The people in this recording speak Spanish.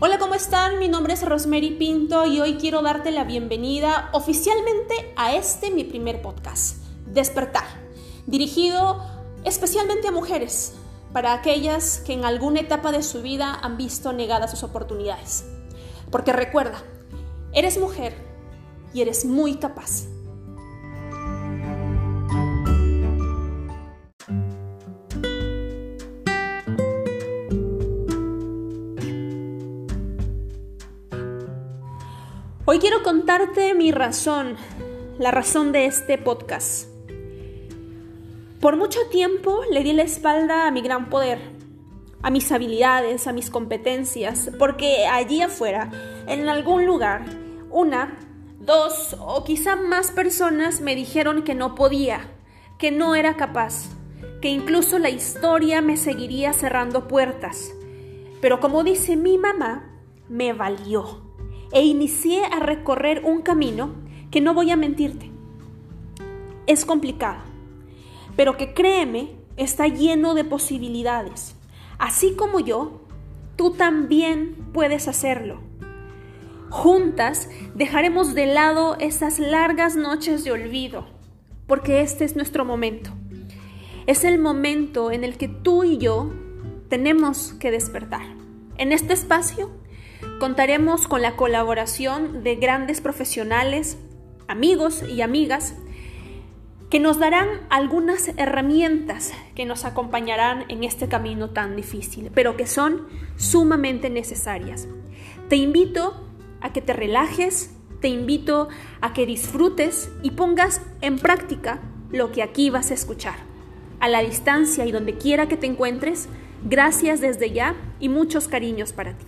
Hola, ¿cómo están? Mi nombre es Rosemary Pinto y hoy quiero darte la bienvenida oficialmente a este mi primer podcast, Despertar, dirigido especialmente a mujeres, para aquellas que en alguna etapa de su vida han visto negadas sus oportunidades. Porque recuerda, eres mujer y eres muy capaz. Hoy quiero contarte mi razón, la razón de este podcast. Por mucho tiempo le di la espalda a mi gran poder, a mis habilidades, a mis competencias, porque allí afuera, en algún lugar, una, dos o quizá más personas me dijeron que no podía, que no era capaz, que incluso la historia me seguiría cerrando puertas. Pero como dice mi mamá, me valió e inicié a recorrer un camino que no voy a mentirte. Es complicado, pero que créeme, está lleno de posibilidades. Así como yo, tú también puedes hacerlo. Juntas dejaremos de lado esas largas noches de olvido, porque este es nuestro momento. Es el momento en el que tú y yo tenemos que despertar. En este espacio Contaremos con la colaboración de grandes profesionales, amigos y amigas que nos darán algunas herramientas que nos acompañarán en este camino tan difícil, pero que son sumamente necesarias. Te invito a que te relajes, te invito a que disfrutes y pongas en práctica lo que aquí vas a escuchar. A la distancia y donde quiera que te encuentres, gracias desde ya y muchos cariños para ti.